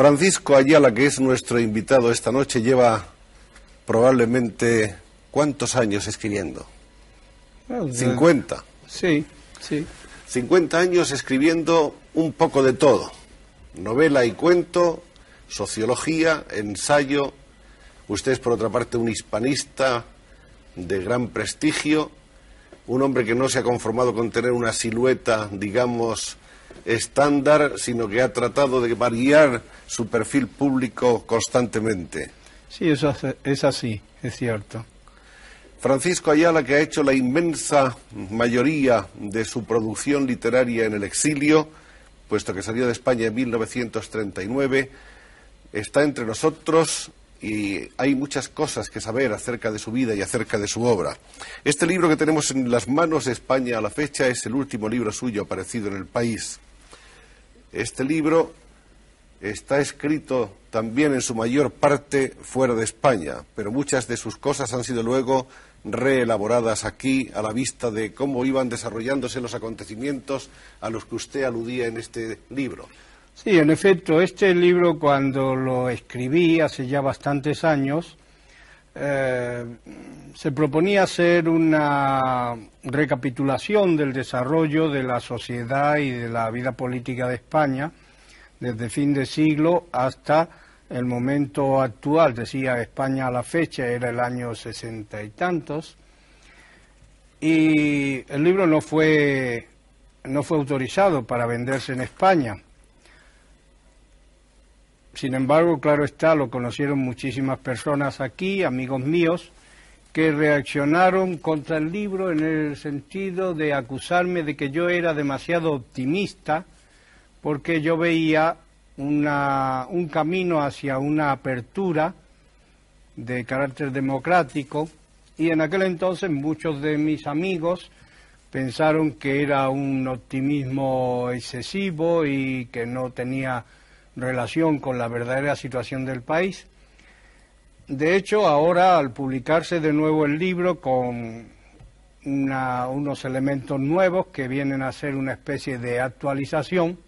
Francisco Ayala, que es nuestro invitado esta noche, lleva probablemente cuántos años escribiendo. 50. Sí, sí. 50 años escribiendo un poco de todo. Novela y cuento, sociología, ensayo. Usted es, por otra parte, un hispanista de gran prestigio, un hombre que no se ha conformado con tener una silueta, digamos, estándar, sino que ha tratado de variar su perfil público constantemente. Sí, eso es así, es cierto. Francisco Ayala, que ha hecho la inmensa mayoría de su producción literaria en el exilio, puesto que salió de España en 1939, está entre nosotros y hay muchas cosas que saber acerca de su vida y acerca de su obra. Este libro que tenemos en las manos de España a la fecha es el último libro suyo aparecido en el país. Este libro está escrito también en su mayor parte fuera de España, pero muchas de sus cosas han sido luego reelaboradas aquí a la vista de cómo iban desarrollándose los acontecimientos a los que usted aludía en este libro. Sí, en efecto, este libro cuando lo escribí hace ya bastantes años, eh, se proponía hacer una recapitulación del desarrollo de la sociedad y de la vida política de España desde fin de siglo hasta el momento actual. Decía España a la fecha, era el año sesenta y tantos. Y el libro no fue, no fue autorizado para venderse en España. Sin embargo, claro está, lo conocieron muchísimas personas aquí, amigos míos, que reaccionaron contra el libro en el sentido de acusarme de que yo era demasiado optimista porque yo veía un camino hacia una apertura de carácter democrático. Y en aquel entonces muchos de mis amigos pensaron que era un optimismo excesivo y que no tenía relación con la verdadera situación del país. De hecho, ahora al publicarse de nuevo el libro con unos elementos nuevos que vienen a ser una especie de actualización,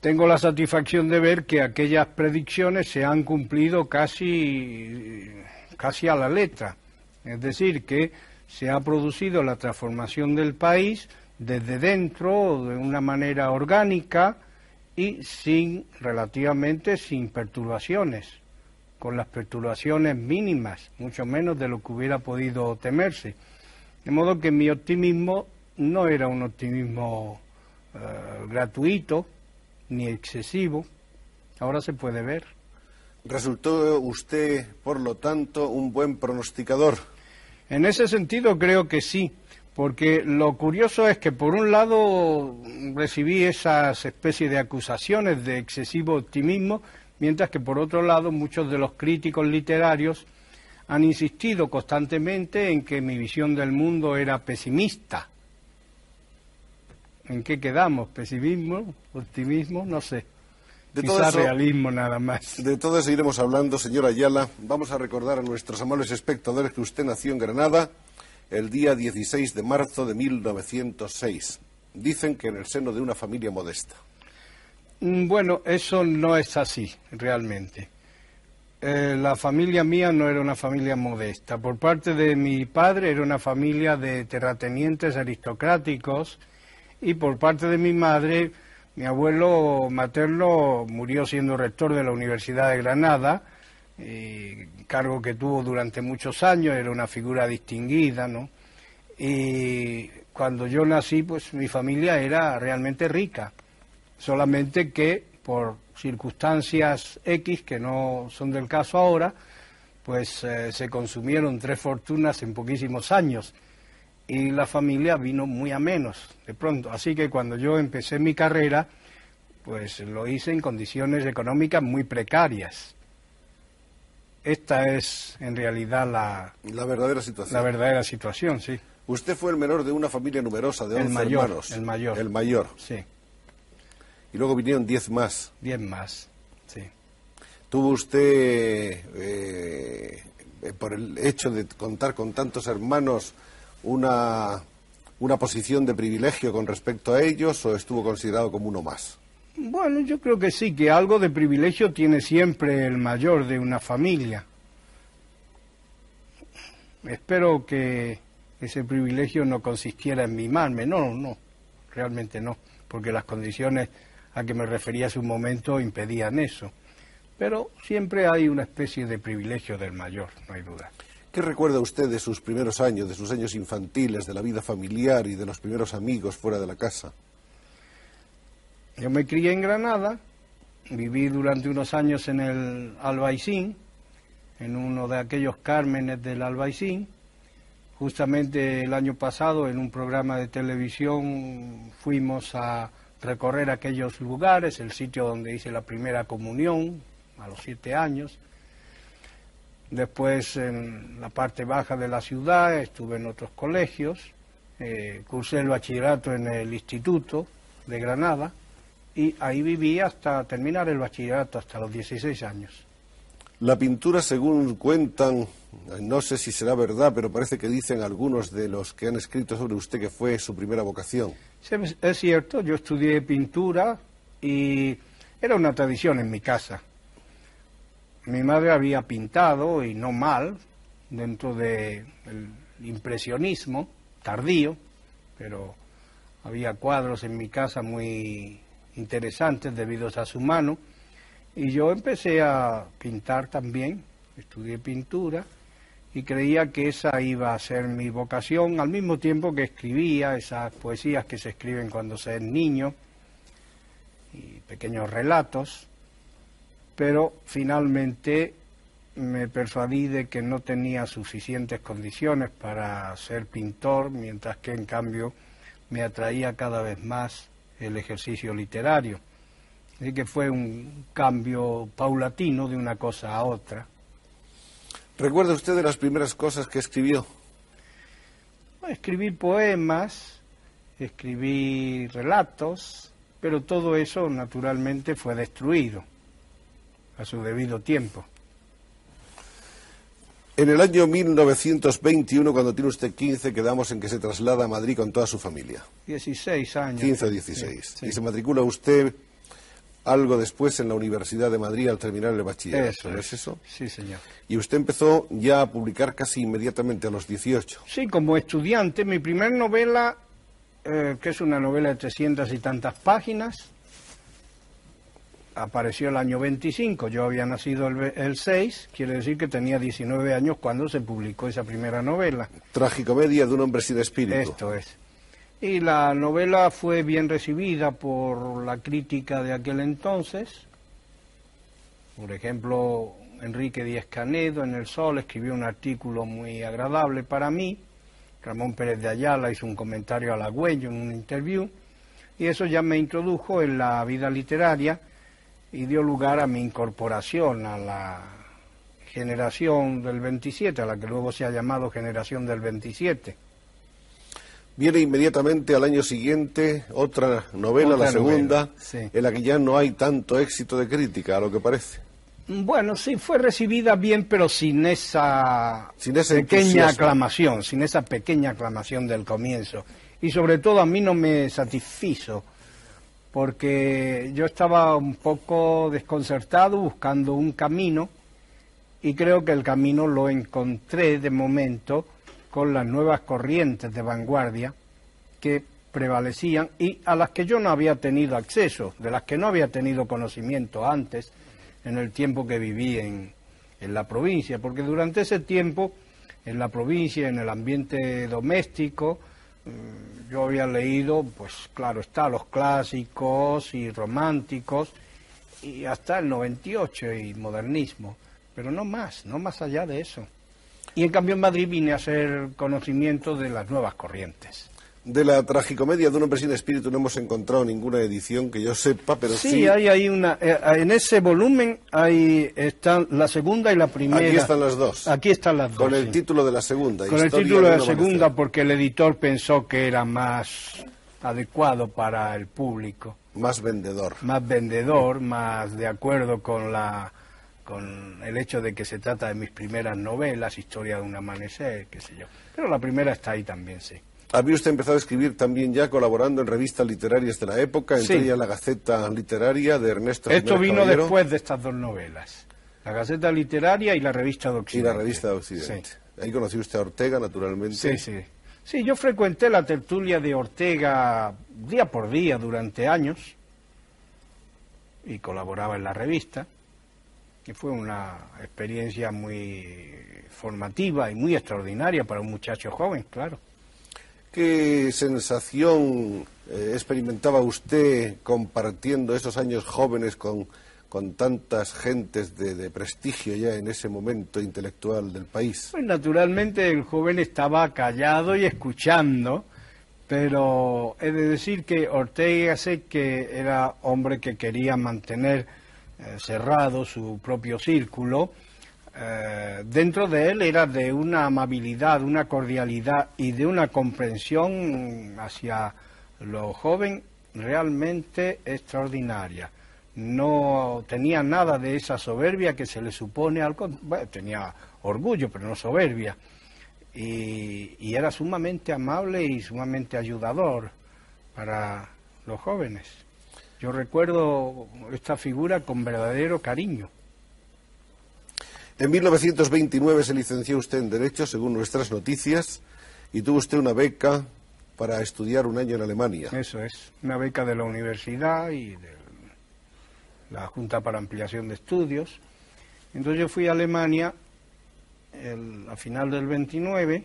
tengo la satisfacción de ver que aquellas predicciones se han cumplido casi, casi a la letra. Es decir, que se ha producido la transformación del país desde dentro de una manera orgánica, y sin, relativamente, sin perturbaciones, con las perturbaciones mínimas, mucho menos de lo que hubiera podido temerse. De modo que mi optimismo no era un optimismo eh, gratuito ni excesivo, ahora se puede ver. ¿Resultó usted, por lo tanto, un buen pronosticador? En ese sentido creo que sí porque lo curioso es que por un lado recibí esas especies de acusaciones de excesivo optimismo, mientras que por otro lado muchos de los críticos literarios han insistido constantemente en que mi visión del mundo era pesimista. ¿En qué quedamos? ¿Pesimismo? ¿Optimismo? No sé. De todo realismo nada más. De todo eso iremos hablando, señora Ayala. Vamos a recordar a nuestros amables espectadores que usted nació en Granada el día 16 de marzo de 1906. Dicen que en el seno de una familia modesta. Mm, bueno, eso no es así, realmente. Eh, la familia mía no era una familia modesta. Por parte de mi padre era una familia de terratenientes aristocráticos y por parte de mi madre, mi abuelo materno murió siendo rector de la Universidad de Granada y cargo que tuvo durante muchos años, era una figura distinguida, ¿no? Y cuando yo nací, pues mi familia era realmente rica, solamente que por circunstancias X que no son del caso ahora, pues eh, se consumieron tres fortunas en poquísimos años y la familia vino muy a menos de pronto. Así que cuando yo empecé mi carrera, pues lo hice en condiciones económicas muy precarias. Esta es en realidad la, La verdadera situación. la verdadera situación, sí. Usted fue el menor de una familia numerosa de El 11 mayor, hermanos. el mayor. El mayor. Sí, Y luego vinieron 10 más. diez más, sí. ¿Tuvo usted, eh, por el hecho de contar con tantos hermanos, una, una posición de privilegio con respecto a ellos o estuvo considerado como uno más? Bueno, yo creo que sí, que algo de privilegio tiene siempre el mayor de una familia. Espero que ese privilegio no consistiera en mimarme. No, no, realmente no, porque las condiciones a que me refería hace un momento impedían eso. Pero siempre hay una especie de privilegio del mayor, no hay duda. ¿Qué recuerda usted de sus primeros años, de sus años infantiles, de la vida familiar y de los primeros amigos fuera de la casa? Yo me crié en Granada, viví durante unos años en el Albaicín, en uno de aquellos cármenes del Albaicín. Justamente el año pasado, en un programa de televisión, fuimos a recorrer aquellos lugares, el sitio donde hice la primera comunión, a los siete años. Después, en la parte baja de la ciudad, estuve en otros colegios, eh, cursé el bachillerato en el Instituto de Granada y ahí viví hasta terminar el bachillerato, hasta los 16 años. La pintura, según cuentan, no sé si será verdad, pero parece que dicen algunos de los que han escrito sobre usted que fue su primera vocación. Sí, Es cierto, yo estudié pintura y era una tradición en mi casa. Mi madre había pintado, y no mal, dentro del impresionismo tardío, pero había cuadros en mi casa muy interesantes debido a su mano. Y yo empecé a pintar también, estudié pintura y creía que esa iba a ser mi vocación, al mismo tiempo que escribía esas poesías que se escriben cuando se es niño y pequeños relatos, pero finalmente me persuadí de que no tenía suficientes condiciones para ser pintor, mientras que en cambio me atraía cada vez más el ejercicio literario. Así que fue un cambio paulatino de una cosa a otra. ¿Recuerda usted de las primeras cosas que escribió? Escribí poemas, escribí relatos, pero todo eso naturalmente fue destruido a su debido tiempo. En el año 1921, cuando tiene usted 15, quedamos en que se traslada a Madrid con toda su familia. 16 años. 15 o 16. Sí, sí. Y se matricula usted algo después en la Universidad de Madrid al terminar el bachillerato. Eso ¿No es. es eso? Sí, señor. Y usted empezó ya a publicar casi inmediatamente a los 18. Sí, como estudiante, mi primer novela, eh, que es una novela de 300 y tantas páginas, apareció el año 25, yo había nacido el, el 6, quiere decir que tenía 19 años cuando se publicó esa primera novela. Tragicomedia de un hombre sin espíritu. Esto es. Y la novela fue bien recibida por la crítica de aquel entonces. Por ejemplo, Enrique Díez Canedo en El Sol escribió un artículo muy agradable para mí. Ramón Pérez de Ayala hizo un comentario halagüeño en un interview. Y eso ya me introdujo en la vida literaria y dio lugar a mi incorporación a la generación del 27, a la que luego se ha llamado generación del 27. Viene inmediatamente al año siguiente otra novela, Otra la segunda, novela, sí. en la que ya no hay tanto éxito de crítica, a lo que parece. Bueno, sí, fue recibida bien, pero sin esa Sin ese pequeña entusiasmo. aclamación, sin esa pequeña aclamación del comienzo. Y sobre todo a mí no me satisfizo, porque yo estaba un poco desconcertado buscando un camino y creo que el camino lo encontré de momento con las nuevas corrientes de vanguardia que prevalecían y a las que yo no había tenido acceso, de las que no había tenido conocimiento antes en el tiempo que viví en, en la provincia, porque durante ese tiempo en la provincia, en el ambiente doméstico, yo había leído, pues claro está, los clásicos y románticos, y hasta el 98 y modernismo, pero no más, no más allá de eso. Y en cambio en Madrid vine a hacer conocimiento de las nuevas corrientes. De la tragicomedia de un hombre sin espíritu no hemos encontrado ninguna edición que yo sepa, pero sí. Sí, hay ahí una. eh, en ese volumen hay están la segunda y la primera. Aquí están las dos. Aquí están las dos. Con el sí. título de la segunda. Con el título de la amanecer. segunda, porque el editor pensó que era más adecuado para el público, Más vendedor. más vendedor, más de acuerdo con la con el hecho de que se trata de mis primeras novelas, Historia de un amanecer, qué sé yo. Pero la primera está ahí también, sí. Había usted empezado a escribir también ya colaborando en revistas literarias de la época, entre Sí. ellas la Gaceta Literaria de Ernesto Esto Jiménez vino Caballero después de estas dos novelas, la Gaceta Literaria y la Revista de y Occidente. la Revista de Occidente. Sí. Ahí conoció usted a Ortega, naturalmente. Sí, sí. Sí, yo frecuenté la tertulia de Ortega día por día durante años y colaboraba en la revista. Y fue una experiencia muy formativa y muy extraordinaria para un muchacho joven, claro. ¿Qué sensación eh, experimentaba usted compartiendo esos años jóvenes con, con tantas gentes de, prestigio ya en ese momento intelectual del país? Pues naturalmente el joven estaba callado y escuchando, pero he de decir que Ortega sé que era hombre que quería mantener eh, cerrado su propio círculo. Eh, dentro de él era de una amabilidad, una cordialidad y de una comprensión hacia lo joven realmente extraordinaria. No tenía nada de esa soberbia que se le supone al... tenía orgullo, pero no soberbia. Y era sumamente amable y sumamente ayudador para los jóvenes. Yo recuerdo esta figura con verdadero cariño. En 1929 se licenció usted en Derecho, según nuestras noticias, y tuvo usted una beca para estudiar un año en Alemania. Eso es, una beca de la universidad y de la Junta para Ampliación de Estudios. Entonces yo fui a Alemania el- a final del 29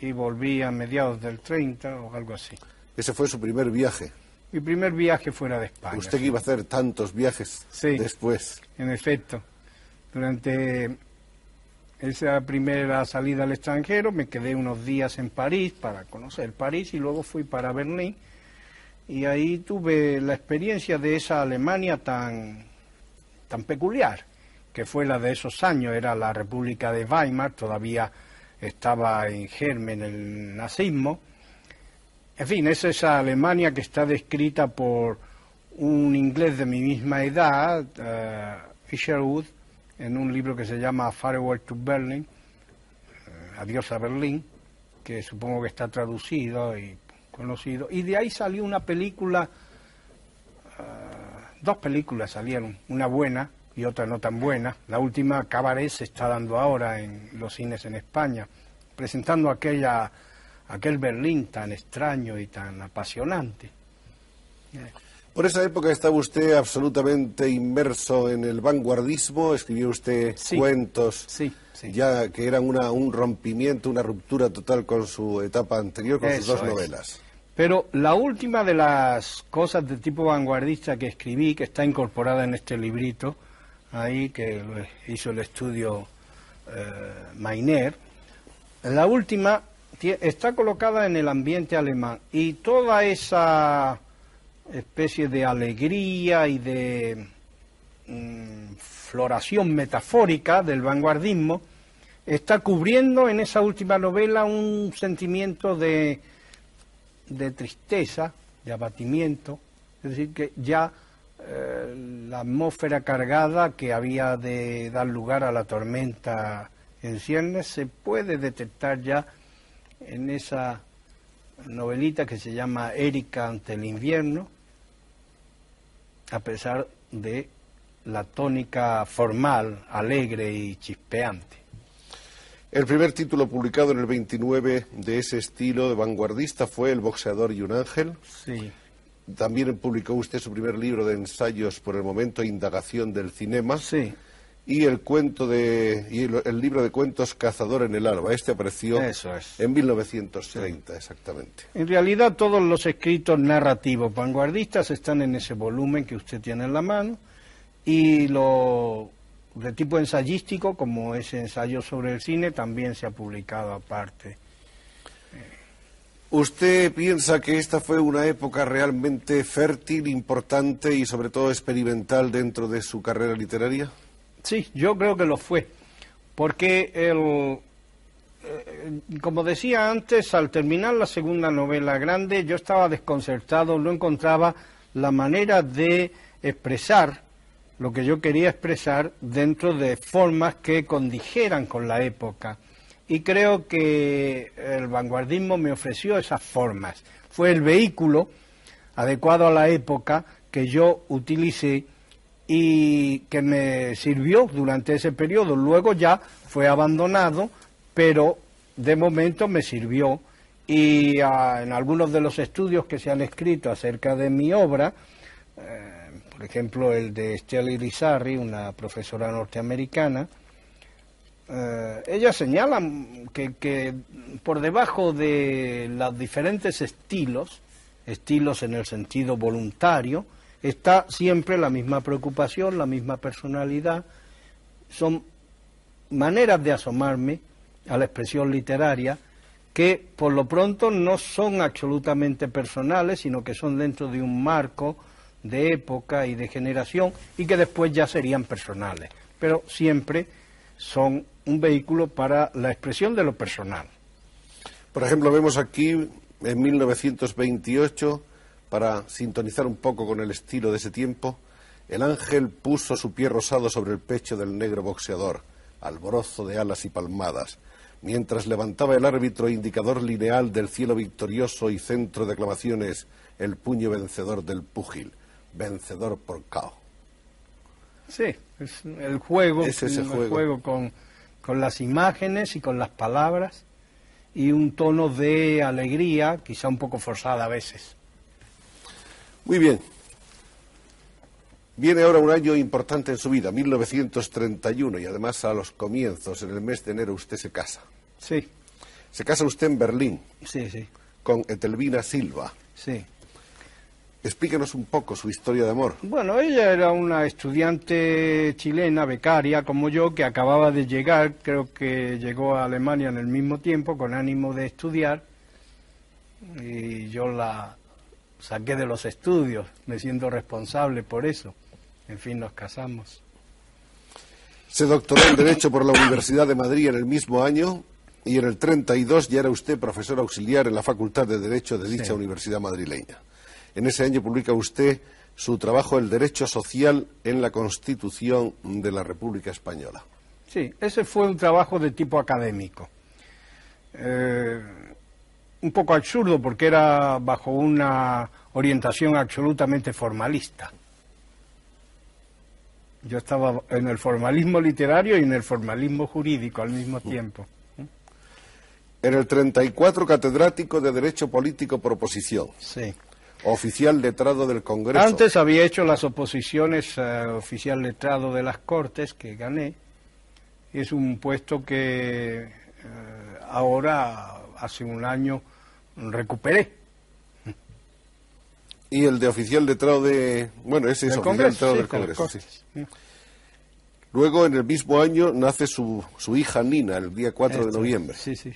y volví a mediados del 30 o algo así. Ese fue su primer viaje. Mi primer viaje fuera de España. Usted que iba a hacer tantos viajes Sí. después. En efecto, durante esa primera salida al extranjero me quedé unos días en París para conocer París y luego fui para Berlín y ahí tuve la experiencia de esa Alemania tan, tan peculiar, que fue la de esos años, era la República de Weimar, todavía estaba en germen el nazismo. En fin, es esa Alemania que está descrita por un inglés de mi misma edad, eh, Isherwood, en un libro que se llama Farewell to Berlin, eh, Adiós a Berlín, que supongo que está traducido y conocido. Y de ahí salió una película, eh, dos películas salieron, una buena y otra no tan buena. La última, Cabaret, se está dando ahora en los cines en España, presentando aquella, aquel Berlín tan extraño y tan apasionante. Por esa época estaba usted absolutamente inmerso en el vanguardismo, escribió usted Sí. cuentos Sí, sí. ya que eran una- un rompimiento, una ruptura total con su etapa anterior, con sus dos es. novelas. Pero la última de las cosas de tipo vanguardista que escribí, que está incorporada en este librito, ahí que hizo el estudio eh, Mainer, la última está colocada en el ambiente alemán y toda esa especie de alegría y de mm, floración metafórica del vanguardismo está cubriendo en esa última novela un sentimiento de de tristeza, de abatimiento, es decir, que ya eh, la atmósfera cargada que había de dar lugar a la tormenta en ciernes se puede detectar ya en esa novelita que se llama Erika ante el invierno, a pesar de la tónica formal, alegre y chispeante. El primer título publicado en el 29 de ese estilo de vanguardista fue El boxeador y un ángel. Sí, También publicó usted su primer libro de ensayos por el momento, Indagación del Cinema. sí, Y el cuento de y el, el libro de cuentos Cazador en el alba. Este apareció Eso es. en 1930, exactamente. En realidad todos los escritos narrativos vanguardistas están en ese volumen que usted tiene en la mano y lo de tipo ensayístico, como ese ensayo sobre el cine, también se ha publicado aparte. ¿Usted piensa que esta fue una época realmente fértil, importante y sobre todo experimental dentro de su carrera literaria? Sí, yo creo que lo fue, porque el, eh, como decía antes, al terminar la segunda novela grande, yo estaba desconcertado, no encontraba la manera de expresar lo que yo quería expresar dentro de formas que condijeran con la época. Y creo que el vanguardismo me ofreció esas formas. Fue el vehículo adecuado a la época que yo utilicé y que me sirvió durante ese periodo. Luego ya fue abandonado, pero de momento me sirvió y ah, en algunos de los estudios que se han escrito acerca de mi obra, eh, por ejemplo el de Estela Irizarry, una profesora norteamericana, eh, ella señala que, que, por debajo de los diferentes estilos, estilos en el sentido voluntario, está siempre la misma preocupación, la misma personalidad, son maneras de asomarme a la expresión literaria que por lo pronto no son absolutamente personales, sino que son dentro de un marco de época y de generación y que después ya serían personales, pero siempre son un vehículo para la expresión de lo personal. Por ejemplo, vemos aquí en 1928, para sintonizar un poco con el estilo de ese tiempo, el ángel puso su pie rosado sobre el pecho del negro boxeador, alborozo de alas y palmadas, mientras levantaba el árbitro indicador lineal del cielo victorioso y centro de aclamaciones el puño vencedor del púgil vencedor por KO. Sí, es el juego, es ese juego. juego con, con las imágenes y con las palabras y un tono de alegría, quizá un poco forzada a veces. Muy bien. Viene ahora un año importante en su vida, 1931, y además a los comienzos, en el mes de enero, usted se casa. Sí. Se casa usted en Berlín. Sí, sí. Con Etelvina Silva. Sí. Explíquenos un poco su historia de amor. Bueno, ella era una estudiante chilena, becaria, como yo, que acababa de llegar, creo que llegó a Alemania en el mismo tiempo, con ánimo de estudiar, y yo la saqué de los estudios, me siento responsable por eso. En fin, nos casamos. Se doctoró en Derecho por la Universidad de Madrid en el mismo año y en el 32 ya era usted profesor auxiliar en la Facultad de Derecho de dicha universidad madrileña. En ese año publica usted su trabajo El Derecho Social en la Constitución de la República Española. Sí, ese fue un trabajo de tipo académico. Eh, un poco absurdo porque era bajo una orientación absolutamente formalista. Yo estaba en el formalismo literario y en el formalismo jurídico al mismo tiempo. En el 34, catedrático de Derecho Político por oposición. Sí oficial letrado del Congreso. Antes había hecho las oposiciones oficial letrado de las Cortes, que gané. Es un puesto que eh, ahora, hace un año, recuperé. Y el de oficial letrado de... Bueno, ese es oficial letrado del Congreso. Luego, en el mismo año, nace su, su hija Nina, el día 4 de noviembre. Sí, sí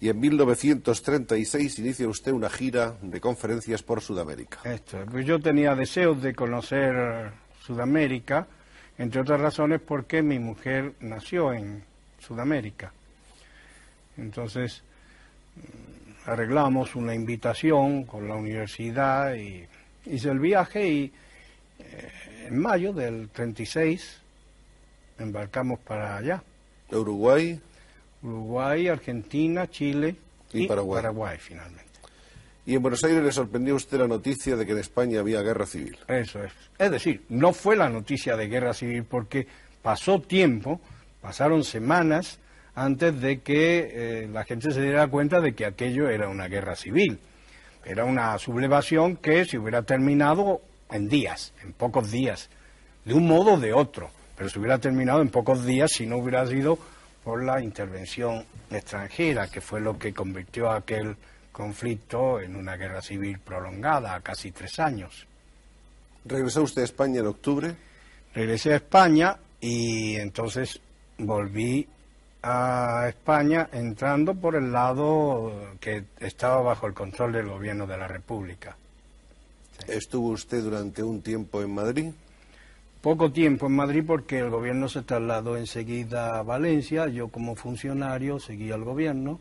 y en 1936 inicia usted una gira de conferencias por Sudamérica. Esto, pues yo tenía deseos de conocer Sudamérica, entre otras razones porque mi mujer nació en Sudamérica. Entonces arreglamos una invitación con la universidad y hice el viaje y eh, en mayo del 36 embarcamos para allá. Uruguay. Uruguay, Argentina, Chile y, Paraguay. finalmente. Y en Buenos Aires le sorprendió usted la noticia de que en España había guerra civil. Eso es. Es decir, no fue la noticia de guerra civil porque pasó tiempo, pasaron semanas antes de que eh, la gente se diera cuenta de que aquello era una guerra civil. Era una sublevación que se hubiera terminado en días, en pocos días, de un modo o de otro, pero se hubiera terminado en pocos días si no hubiera sido por la intervención extranjera, que fue lo que convirtió aquel conflicto en una guerra civil prolongada, a casi tres años. ¿Regresó usted a España en octubre? regresé a España y entonces volví a España entrando por el lado que estaba bajo el control del gobierno de la República. ¿Estuvo usted durante un tiempo en Madrid? Poco tiempo en Madrid porque el gobierno se trasladó enseguida a Valencia, yo como funcionario seguí al gobierno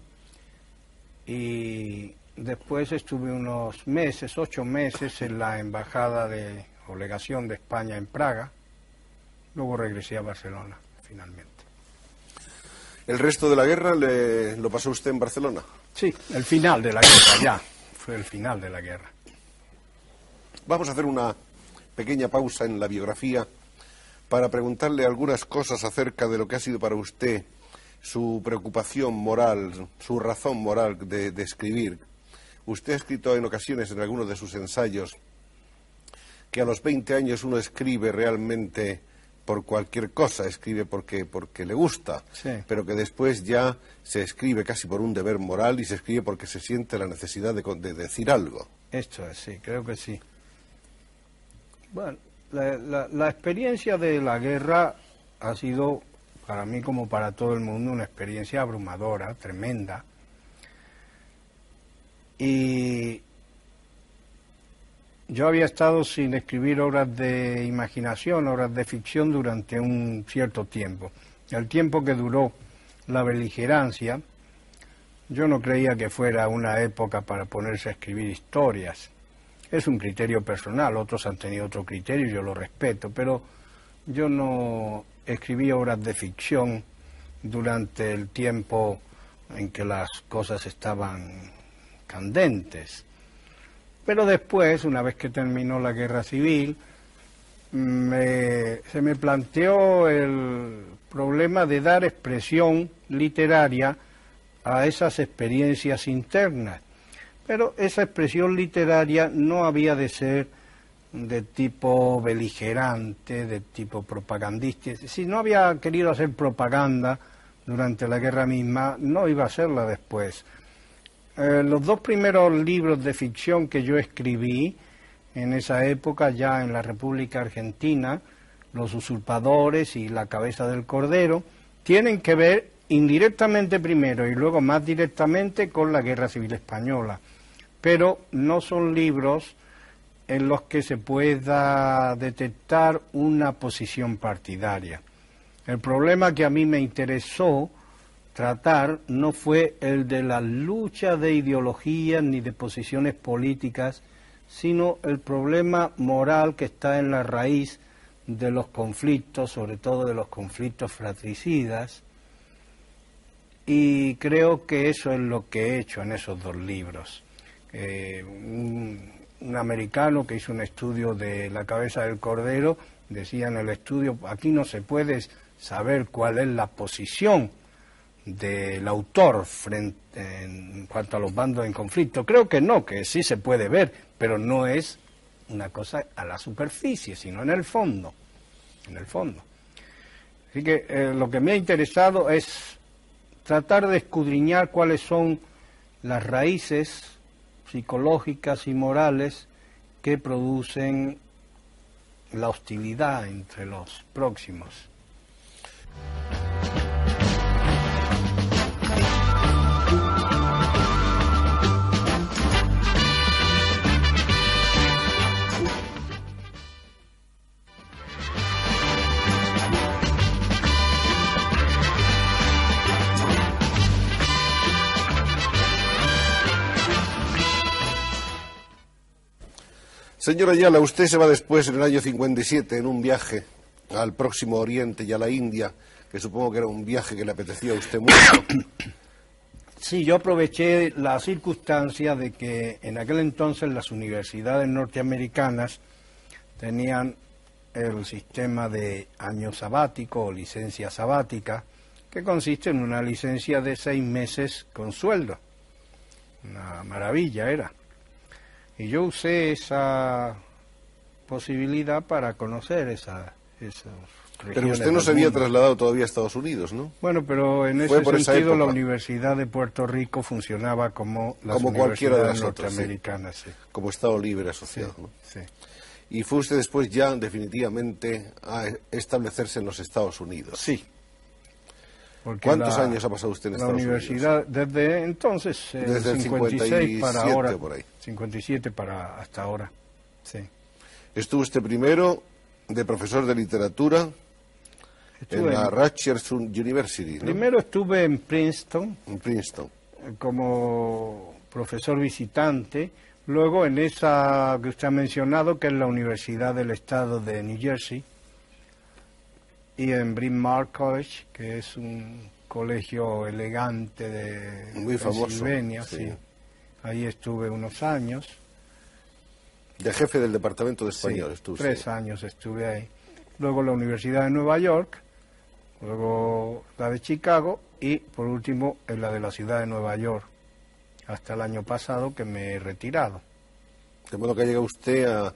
y después estuve unos meses, ocho meses en la embajada de o legación de España en Praga, luego regresé a Barcelona finalmente. ¿El resto de la guerra le, lo pasó usted en Barcelona? Sí, el final de la guerra ya, fue el final de la guerra. Vamos a hacer una pequeña pausa en la biografía para preguntarle algunas cosas acerca de lo que ha sido para usted su preocupación moral, su razón moral de, de escribir. Usted ha escrito en ocasiones en algunos de sus ensayos que a los 20 años uno escribe realmente por cualquier cosa, escribe porque, porque le gusta, pero que después ya se escribe casi por un deber moral y se escribe porque se siente la necesidad de, de decir algo. Esto es, sí, creo que sí. Bueno, la, experiencia de la guerra ha sido, para mí como para todo el mundo, una experiencia abrumadora, tremenda. Y yo había estado sin escribir obras de imaginación, obras de ficción durante un cierto tiempo. El tiempo que duró la beligerancia, yo no creía que fuera una época para ponerse a escribir historias. Es un criterio personal, otros han tenido otro criterio, yo lo respeto, pero yo no escribí obras de ficción durante el tiempo en que las cosas estaban candentes. Pero después, una vez que terminó la guerra civil, se me planteó el problema de dar expresión literaria a esas experiencias internas pero esa expresión literaria no había de ser de tipo beligerante, de tipo propagandista. Si no había querido hacer propaganda durante la guerra misma, no iba a hacerla después. Eh, los dos primeros libros de ficción que yo escribí en esa época, ya en la República Argentina, Los usurpadores y La cabeza del cordero, tienen que ver indirectamente primero y luego más directamente con la Guerra Civil Española pero no son libros en los que se pueda detectar una posición partidaria. El problema que a mí me interesó tratar no fue el de la lucha de ideologías ni de posiciones políticas, sino el problema moral que está en la raíz de los conflictos, sobre todo de los conflictos fratricidas, y creo que eso es lo que he hecho en esos dos libros. Eh, un, americano que hizo un estudio de la cabeza del cordero, decía en el estudio, aquí no se puede saber cuál es la posición del autor frente, en cuanto a los bandos en conflicto. Creo que no, que sí se puede ver, pero no es una cosa a la superficie, sino en el fondo, en el fondo. Así que eh, lo que me ha interesado es tratar de escudriñar cuáles son las raíces psicológicas y morales que producen la hostilidad entre los próximos. Señora Ayala, usted se va después, en el año 57, en un viaje al próximo Oriente y a la India, que supongo que era un viaje que le apetecía a usted mucho. Sí, yo aproveché la circunstancia de que en aquel entonces las universidades norteamericanas tenían el sistema de año sabático o licencia sabática, que consiste en una licencia de seis meses con sueldo. Una maravilla era. Y yo usé esa posibilidad para conocer esa, esas Pero usted no se había trasladado todavía a Estados Unidos, ¿no? Bueno, pero en ese sentido la Universidad de Puerto Rico funcionaba como las como cualquiera de las norteamericanas. Como Estado libre asociado, sí, y fue usted después ya definitivamente a establecerse en los Estados Unidos. Sí. ¿Cuántos años ha pasado usted en Estados universidad, Desde entonces, eh, desde el 56 para ahora. Por ahí. 57 para hasta ahora. Sí. Estuvo usted primero de profesor de literatura en la Rutgers University. Primero estuve en Princeton. En Princeton. Como profesor visitante. Luego en esa que usted ha mencionado, que es la Universidad del Estado de New Jersey. Y en Bryn Mawr College, que es un colegio elegante de Muy famoso, sí. Ahí estuve unos años. De jefe del departamento de español estuve. Tres años estuve ahí. Luego la Universidad de Nueva York, luego la de Chicago y por último en la de la ciudad de Nueva York, hasta el año pasado que me he retirado. De modo que ha llegado usted a,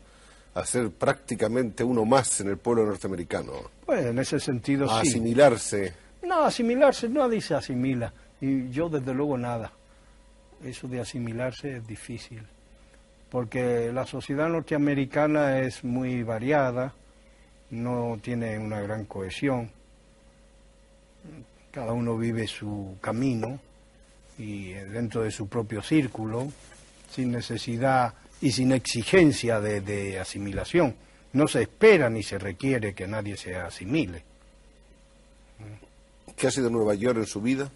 a ser prácticamente uno más en el pueblo norteamericano. Pues en ese sentido a asimilarse. No, asimilarse, no dice asimila. Y yo desde luego nada. Eso de asimilarse es difícil. Porque la sociedad norteamericana es muy variada, no tiene una gran cohesión cada uno vive su camino y dentro de su propio círculo, sin necesidad y sin exigencia de, asimilación. No se espera ni se requiere que nadie se asimile. ¿Qué ha sido Nueva York en su vida?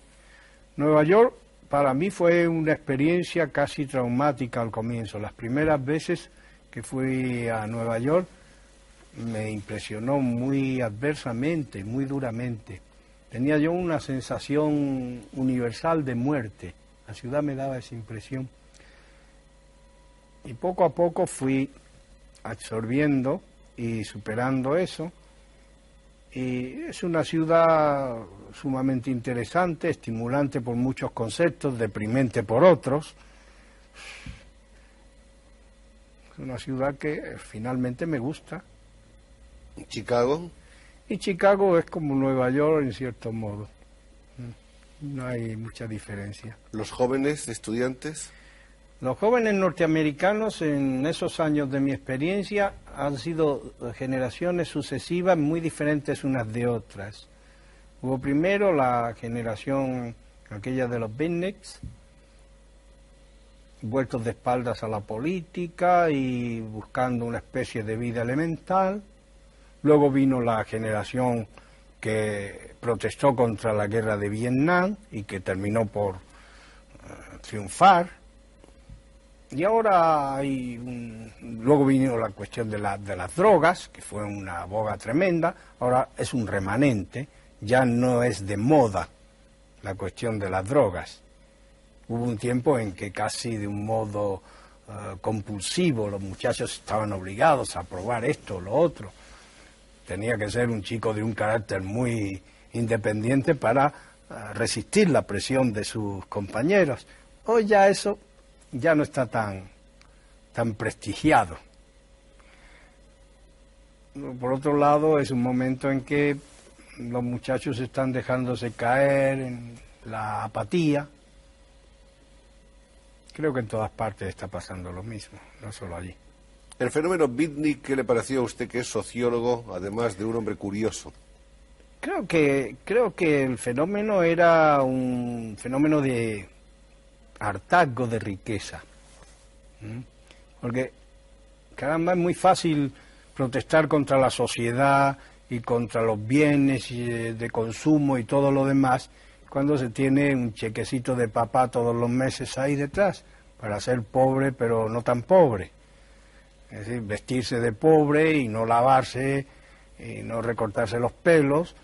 Nueva York para mí fue una experiencia casi traumática al comienzo. Las primeras veces que fui a Nueva York me impresionó muy adversamente, muy duramente tenía yo una sensación universal de muerte. La ciudad me daba esa impresión. Y poco a poco fui absorbiendo y superando eso. Y es una ciudad sumamente interesante, estimulante por muchos conceptos, deprimente por otros. Es una ciudad que finalmente me gusta. ¿Chicago? Y Chicago es como Nueva York en cierto modo. No hay mucha diferencia. ¿Los jóvenes estudiantes? Los jóvenes norteamericanos en esos años de mi experiencia han sido generaciones sucesivas muy diferentes unas de otras. Hubo primero la generación aquella de los beatniks, vueltos de espaldas a la política y buscando una especie de vida elemental. Luego vino la generación que protestó contra la guerra de Vietnam y que terminó por eh, triunfar. Y ahora hay luego vino la cuestión de, de las drogas, que fue una boga tremenda, ahora es un remanente, ya no es de moda la cuestión de las drogas. Hubo un tiempo en que casi de un modo eh, compulsivo los muchachos estaban obligados a probar esto o lo otro tenía que ser un chico de un carácter muy independiente para eh, resistir la presión de sus compañeros. Hoy ya eso ya no está tan, tan prestigiado. Por otro lado, es un momento en que los muchachos están dejándose caer en la apatía. Creo que en todas partes está pasando lo mismo, no solo allí. El fenómeno Bitnik, ¿qué le pareció a usted que es sociólogo, además de un hombre curioso? Creo que, creo que el fenómeno era un fenómeno de hartazgo de riqueza. Porque, caramba, es muy fácil protestar contra la sociedad y contra los bienes eh, de consumo y todo lo demás cuando se tiene un chequecito de papá todos los meses ahí detrás para ser pobre pero no tan pobre. Es decir, vestirse de pobre y no lavarse y no recortarse los pelos,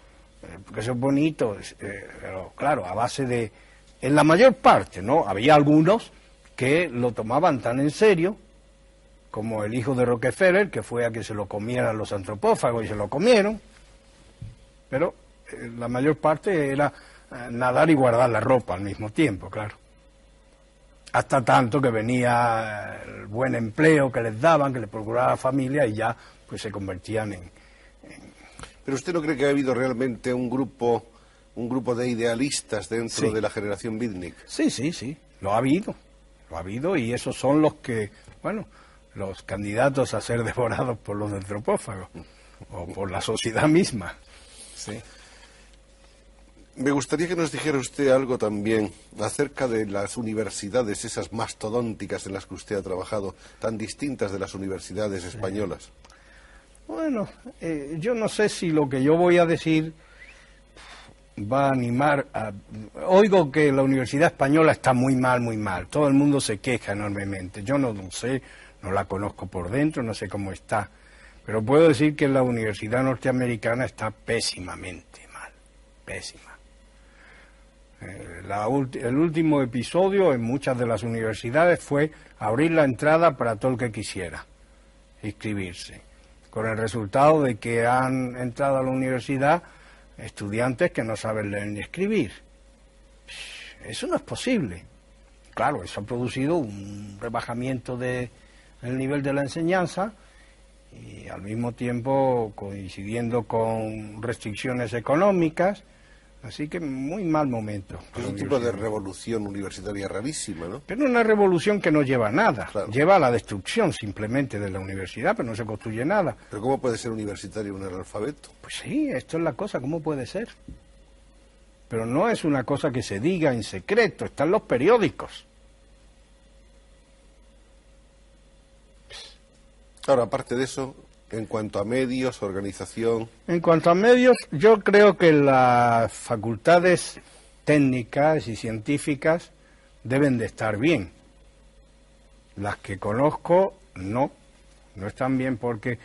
eh, porque eso es bonito, eh, pero claro, a base de... En la mayor parte, ¿no? Había algunos que lo tomaban tan en serio, como el hijo de Rockefeller, que fue a que se lo comieran los antropófagos y se lo comieron, pero eh, la mayor parte era nadar y guardar la ropa al mismo tiempo, claro hasta tanto que venía el buen empleo que les daban, que les procuraba la familia y ya pues se convertían en, Pero usted no cree que ha habido realmente un grupo un grupo de idealistas dentro de la generación Bitnik? Sí, sí, sí, lo ha habido, lo ha habido y esos son los que, bueno, los candidatos a ser devorados por los antropófagos o por la sociedad misma. Sí. Me gustaría que nos dijera usted algo también acerca de las universidades, esas mastodónticas en las que usted ha trabajado, tan distintas de las universidades españolas. Bueno, eh, yo no sé si lo que yo voy a decir va a animar a... Oigo que la Universidad Española está muy mal, muy mal. Todo el mundo se queja enormemente. Yo no sé, no la conozco por dentro, no sé cómo está. Pero puedo decir que la Universidad Norteamericana está pésimamente mal. Pésima. Eh, el último episodio en muchas de las universidades fue abrir la entrada para todo el que quisiera inscribirse, con el resultado de que han entrado a la universidad estudiantes que no saben leer ni escribir. Eso no es posible. Claro, eso ha producido un rebajamiento del nivel de la enseñanza y al mismo tiempo coincidiendo con restricciones económicas Así que muy mal momento. Es un tipo de revolución universitaria rarísima, ¿no? Pero una revolución que no lleva a nada. Lleva a la destrucción simplemente de la universidad, pero no se construye nada. ¿Pero cómo puede ser universitario un analfabeto? Pues sí, esto es la cosa, ¿cómo puede ser? Pero no es una cosa que se diga en secreto, están los periódicos. Ahora, aparte de eso, en cuanto a medios, organización. En cuanto a medios, yo creo que las facultades técnicas y científicas deben de estar bien. Las que conozco, no, no están bien porque,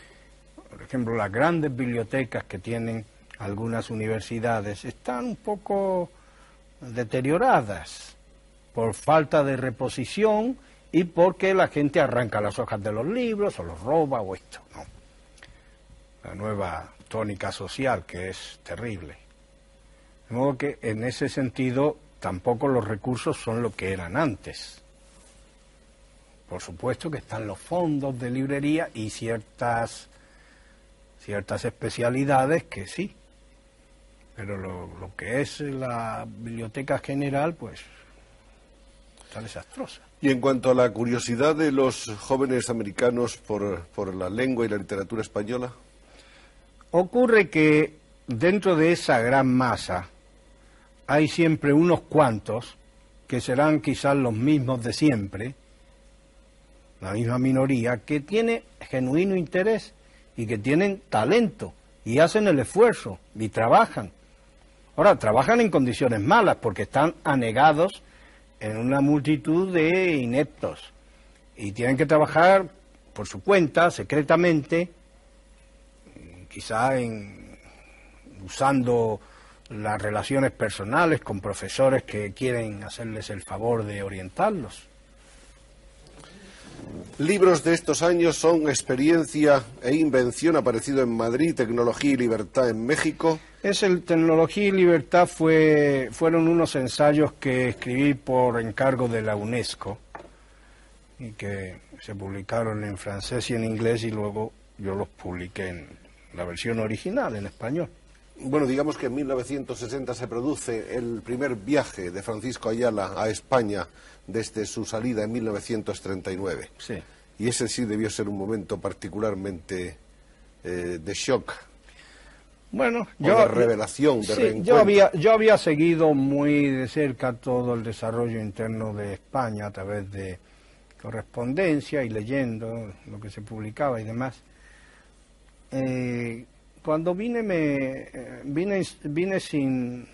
por ejemplo, las grandes bibliotecas que tienen algunas universidades están un poco deterioradas por falta de reposición y porque la gente arranca las hojas de los libros o los roba o esto. No la nueva tónica social, que es terrible. De modo que en ese sentido tampoco los recursos son lo que eran antes. Por supuesto que están los fondos de librería y ciertas, ciertas especialidades que sí, pero lo, que es la biblioteca general, pues está desastrosa. Y en cuanto a la curiosidad de los jóvenes americanos por, por la lengua y la literatura española, Ocurre que dentro de esa gran masa hay siempre unos cuantos que serán quizás los mismos de siempre, la misma minoría, que tiene genuino interés y que tienen talento y hacen el esfuerzo y trabajan. Ahora, trabajan en condiciones malas porque están anegados en una multitud de ineptos y tienen que trabajar por su cuenta, secretamente, quizá en, usando las relaciones personales con profesores que quieren hacerles el favor de orientarlos. Libros de estos años son Experiencia e Invención, aparecido en Madrid, Tecnología y Libertad en México. Es el Tecnología y Libertad fue, fueron unos ensayos que escribí por encargo de la UNESCO y que se publicaron en francés y en inglés y luego yo los publiqué en, la versión original en español. Bueno, digamos que en 1960 se produce el primer viaje de Francisco Ayala a España desde su salida en 1939. Sí. Y ese sí debió ser un momento particularmente eh, de shock. Bueno, yo, de revelación, de sí, yo había, yo había seguido muy de cerca todo el desarrollo interno de España a través de correspondencia y leyendo lo que se publicaba y demás. Eh, cuando vine, me, eh, vine, vine sin,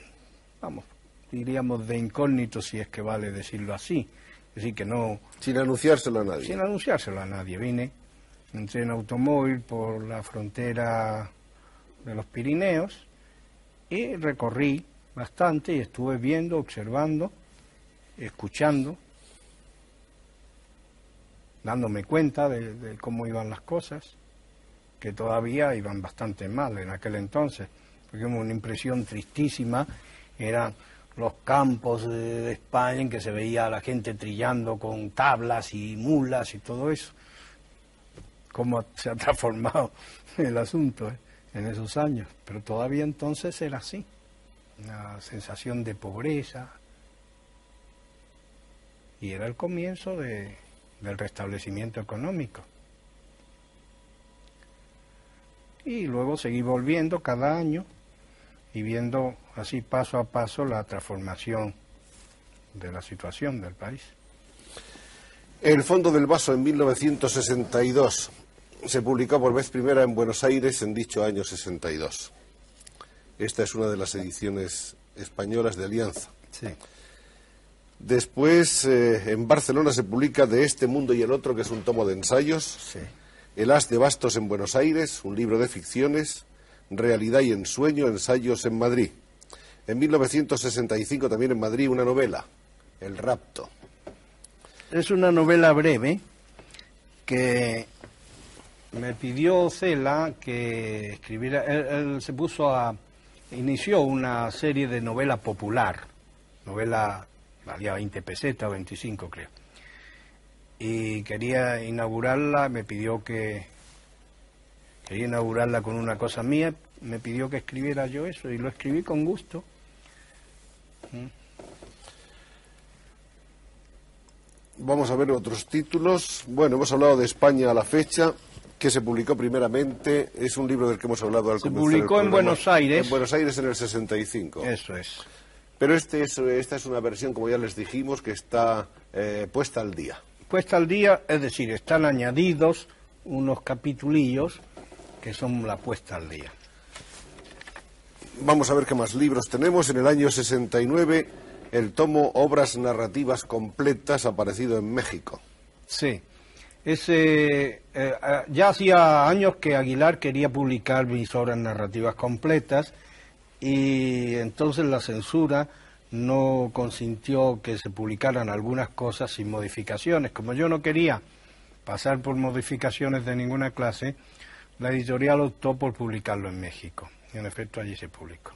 vamos, diríamos de incógnito, si es que vale decirlo así. Es decir, que no... Sin anunciárselo a nadie. Sin anunciárselo a nadie. Vine, entré en automóvil por la frontera de los Pirineos y recorrí bastante y estuve viendo, observando, escuchando, dándome cuenta de cómo iban las cosas que todavía iban bastante mal en aquel entonces, porque una impresión tristísima, eran los campos de, España en que se veía a la gente trillando con tablas y mulas y todo eso. Cómo se ha transformado el asunto eh, en esos años, pero todavía entonces era así, una sensación de pobreza, y era el comienzo de, del restablecimiento económico. Y luego seguí volviendo cada año y viendo así paso a paso la transformación de la situación del país. El Fondo del Vaso en 1962 se publicó por vez primera en Buenos Aires en dicho año 62. Esta es una de las ediciones españolas de Alianza. Sí. Después, eh, en Barcelona se publica De este mundo y el otro, que es un tomo de ensayos. Sí. El As de Bastos en Buenos Aires, un libro de ficciones. Realidad y ensueño, ensayos en Madrid. En 1965 también en Madrid una novela, El rapto. Es una novela breve que me pidió Cela que escribiera. Él, él se puso a. inició una serie de novela popular. Novela valía 20 pesetas o 25, creo. Y quería inaugurarla, me pidió que. quería inaugurarla con una cosa mía, me pidió que escribiera yo eso y lo escribí con gusto. Vamos a ver otros títulos. Bueno, hemos hablado de España a la fecha, que se publicó primeramente. Es un libro del que hemos hablado al Se publicó en. Buenos Aires. En Buenos Aires en el 65. Eso es. Pero este es, esta es una versión, como ya les dijimos, que está eh, puesta al día. Puesta al día, es decir, están añadidos unos capitulillos que son la puesta al día. Vamos a ver qué más libros tenemos. En el año 69, el tomo Obras Narrativas Completas, aparecido en México. Sí. Ese, eh, ah, ya hacía años que Aguilar quería publicar mis obras narrativas completas y entonces la censura no consintió que se publicaran algunas cosas sin modificaciones. Como yo no quería pasar por modificaciones de ninguna clase, la editorial optó por publicarlo en México. Y en efecto allí se publicó.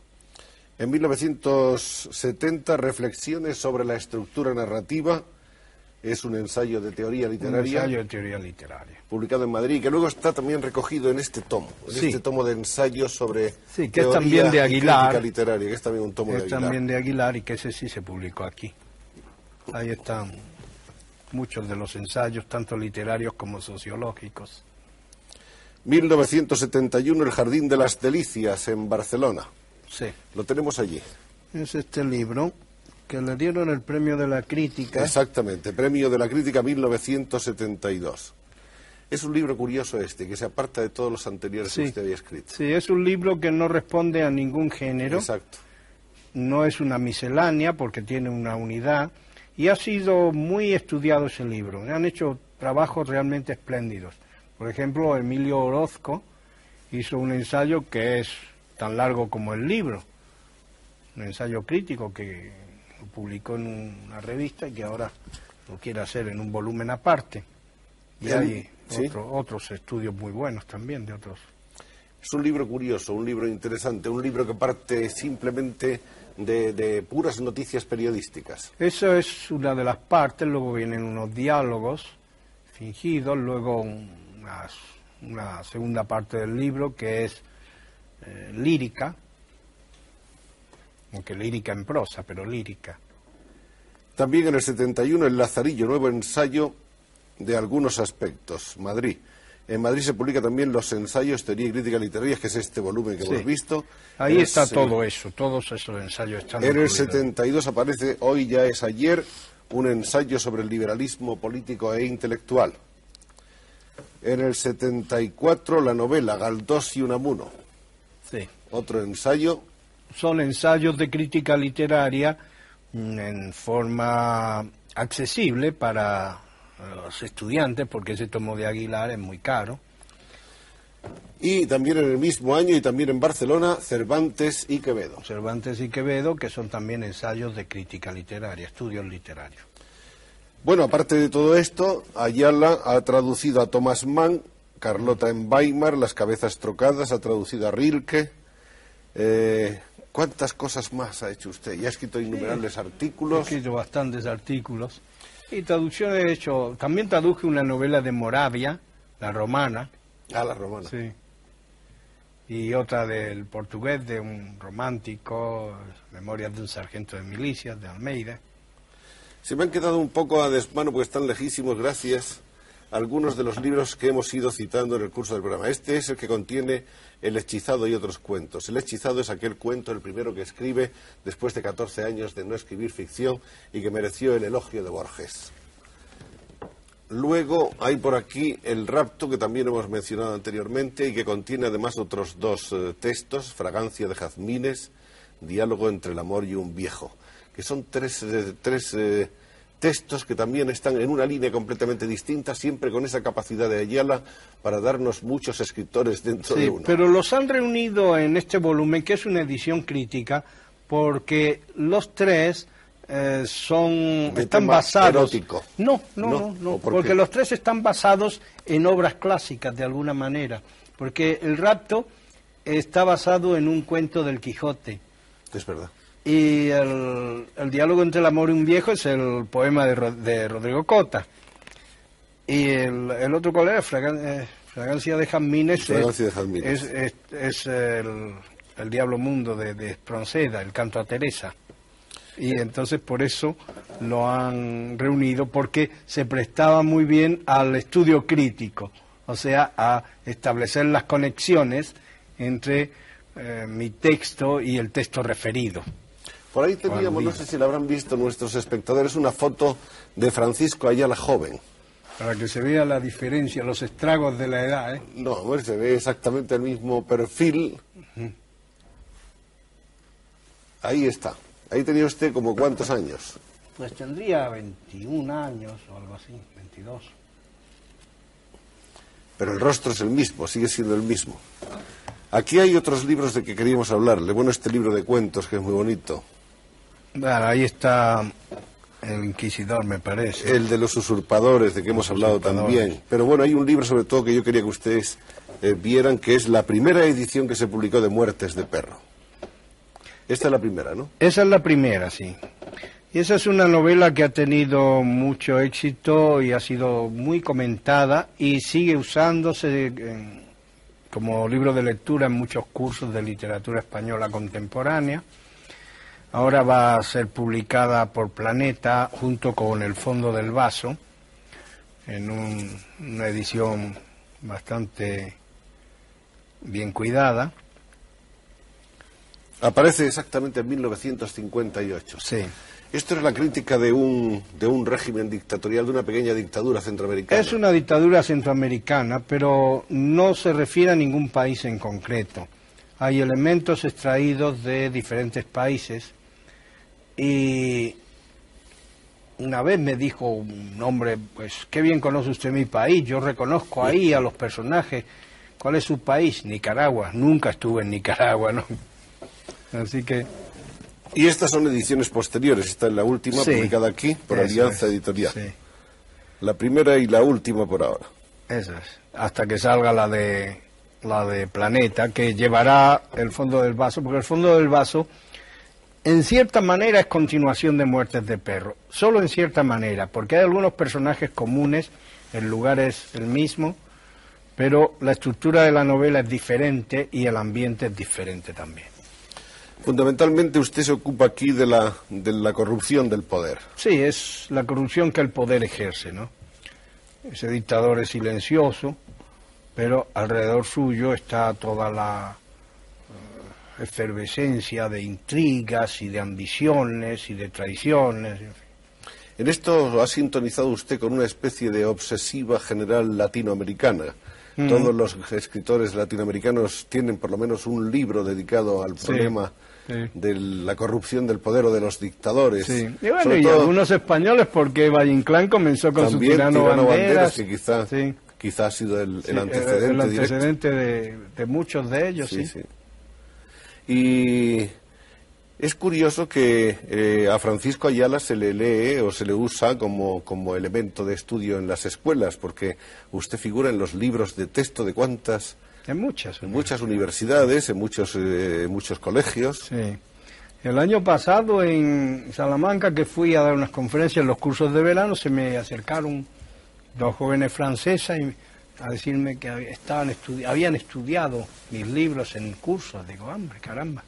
En 1970, Reflexiones sobre la estructura narrativa. Es un ensayo de teoría Un literaria ensayo de teoría literaria. publicado en Madrid, que luego está también recogido en este tomo, en Sí. este tomo de ensayos sobre Sí, que es teoría también de Aguilar. literaria, que es también un tomo de es Aguilar. también de Aguilar y que ese sí se publicó aquí. Ahí están muchos de los ensayos, tanto literarios como sociológicos. 1971, El Jardín de las Delicias, en Barcelona. Sí. Lo tenemos allí. Es este libro que le dieron el premio de la crítica. Exactamente, Premio de la Crítica 1972. Es un libro curioso este, que se aparta de todos los anteriores Sí. que usted había escrito. Sí, es un libro que no responde a ningún género, Exacto. no es una miscelánea porque tiene una unidad y ha sido muy estudiado ese libro. Han hecho trabajos realmente espléndidos. Por ejemplo, Emilio Orozco hizo un ensayo que es tan largo como el libro, un ensayo crítico que publicó en una revista y que ahora lo quiere hacer en un volumen aparte. Y hay sí. otro- otros estudios muy buenos también de otros. Es un libro curioso, un libro interesante, un libro que parte simplemente de, de puras noticias periodísticas. Eso es una de las partes, luego vienen unos diálogos fingidos, luego una segunda parte del libro que es eh, lírica, aunque lírica en prosa, pero lírica. También en el 71, El Lazarillo, nuevo ensayo de algunos aspectos, Madrid. En Madrid se publica también los ensayos, teoría y crítica literaria, que es este volumen que Sí. hemos visto. Ahí Es, está todo eso, todos esos ensayos están En el incluidos. 72 aparece, hoy ya es ayer, un ensayo sobre el liberalismo político e intelectual. En el 74, la novela Galdós y Unamuno. Sí. Otro ensayo. Son ensayos de crítica literaria en forma accesible para los estudiantes, porque ese tomo de Aguilar es muy caro. Y también en el mismo año y también en Barcelona, Cervantes y Quevedo. Cervantes y Quevedo, que son también ensayos de crítica literaria, estudios literarios. Bueno, aparte de todo esto, Ayala ha traducido a Thomas Mann, Carlota en Weimar, Las cabezas trocadas, ha traducido a Rilke. Eh, ¿Cuántas cosas más ha hecho usted? Y ha escrito innumerables He artículos. escrito bastantes artículos. Y traducciones, de hecho, también traduje una novela de Moravia, la romana, A la romana. sí. y otra del portugués, de un romántico, Memorias de un sargento de milicias, de Almeida. Se me han quedado un poco a desmano porque están lejísimos, gracias. Algunos de los libros que hemos ido citando en el curso del programa. Este es el que contiene El hechizado y otros cuentos. El hechizado es aquel cuento, el primero que escribe después de 14 años de no escribir ficción y que mereció el elogio de Borges. Luego hay por aquí El rapto, que también hemos mencionado anteriormente y que contiene además otros dos eh, textos, Fragancia de jazmines, Diálogo entre el amor y un viejo, que son tres, eh, tres eh, textos que también están en una línea completamente distinta, siempre con esa capacidad de Ayala para darnos muchos escritores dentro de uno. Pero los han reunido en este volumen, que es una edición crítica, porque los tres eh, son están basados. Erótico. No, no, no, no, porque los tres están basados en obras clásicas de alguna manera, porque el rapto está basado en un cuento del Quijote. Es verdad. Y el, diálogo entre el amor y un viejo es el poema de, Rodrigo Cota. Y el, otro colega, eh, Fragancia de Jazmines, es, el, Diablo Mundo de, de Espronceda, el canto a Teresa. Y entonces por eso lo han reunido, porque se prestaba muy bien al estudio crítico, o sea, a establecer las conexiones entre eh, mi texto y el texto referido. Por ahí teníamos, no sé si lo habrán visto nuestros espectadores, una foto de Francisco Ayala joven. Para que se vea la diferencia, los estragos de la edad, ¿eh? No, se ve exactamente el mismo perfil. Ahí está. Ahí tenía usted como cuántos años. Pues tendría 21 años o algo así, 22. Pero el rostro es el mismo, sigue siendo el mismo. Aquí hay otros libros de que queríamos hablarle. Bueno, este libro de cuentos que es muy bonito. Ahí está el Inquisidor, me parece. El de los usurpadores, de que hemos hablado también. Pero bueno, hay un libro sobre todo que yo quería que ustedes eh, vieran, que es la primera edición que se publicó de Muertes de Perro. Esta es la primera, ¿no? Esa es la primera, sí. Y esa es una novela que ha tenido mucho éxito y ha sido muy comentada y sigue usándose como libro de lectura en muchos cursos de literatura española contemporánea. Ahora va a ser publicada por Planeta junto con El Fondo del Vaso, en una edición bastante bien cuidada. Aparece exactamente en 1958. Sí. Esto es la crítica de un, de un régimen dictatorial, de una pequeña dictadura centroamericana. Es una dictadura centroamericana, pero no se refiere a ningún país en concreto. Hay elementos extraídos de diferentes países y una vez me dijo un hombre, pues qué bien conoce usted mi país, yo reconozco ahí a los personajes. ¿Cuál es su país? Nicaragua. Nunca estuve en Nicaragua, ¿no? Así que... Y estas son ediciones posteriores, esta es la última publicada aquí por Alianza Editorial. Sí. La primera y la última por ahora. Eso es, hasta que salga la de la de Planeta, que llevará el fondo del vaso, porque el fondo del vaso en cierta manera es continuación de Muertes de Perro, solo en cierta manera, porque hay algunos personajes comunes, el lugar es el mismo, pero la estructura de la novela es diferente y el ambiente es diferente también. Fundamentalmente usted se ocupa aquí de la, de la corrupción del poder. Sí, es la corrupción que el poder ejerce, ¿no? Ese dictador es silencioso, pero alrededor suyo está toda la efervescencia de intrigas y de ambiciones y de traiciones. En esto ha sintonizado usted con una especie de obsesiva general latinoamericana. Todos los escritores latinoamericanos tienen por lo menos un libro dedicado al problema de la corrupción del poder o de los dictadores. Sí. Y bueno, y algunos españoles, porque Valle Inclán comenzó con su tirano, Banderas, que quizá, ha sido el, antecedente, el antecedente de, muchos de ellos, sí. Y es curioso que eh, a Francisco Ayala se le lee o se le usa como, como elemento de estudio en las escuelas, porque usted figura en los libros de texto de cuántas en muchas. En muchas universidades, en muchos, eh, muchos colegios. Sí. El año pasado en Salamanca, que fui a dar unas conferencias en los cursos de verano, se me acercaron dos jóvenes francesas a decirme que estaban habían estudiado mis libros en cursos. Digo, hombre, caramba.